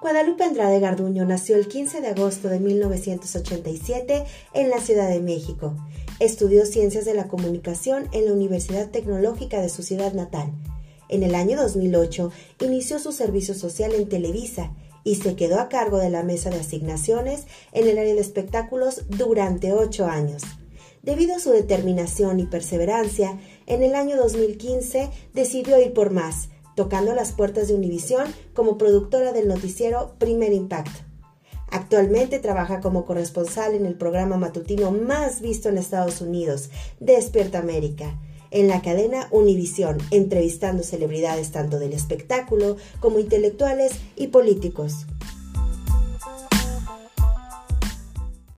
Guadalupe Andrade Garduño nació el 15 de agosto de 1987 en la Ciudad de México. Estudió Ciencias de la Comunicación en la Universidad Tecnológica de su ciudad natal. En el año 2008 inició su servicio social en Televisa y se quedó a cargo de la mesa de asignaciones en el área de espectáculos durante ocho años. Debido a su determinación y perseverancia, en el año 2015 decidió ir por más tocando las puertas de Univisión como productora del noticiero Primer Impacto. Actualmente trabaja como corresponsal en el programa matutino más visto en Estados Unidos, Despierta América, en la cadena Univisión, entrevistando celebridades tanto del espectáculo como intelectuales y políticos.